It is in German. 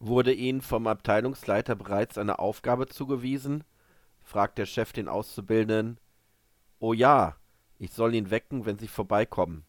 Wurde Ihnen vom Abteilungsleiter bereits eine Aufgabe zugewiesen? fragt der Chef den Auszubildenden. Oh ja, ich soll ihn wecken, wenn Sie vorbeikommen.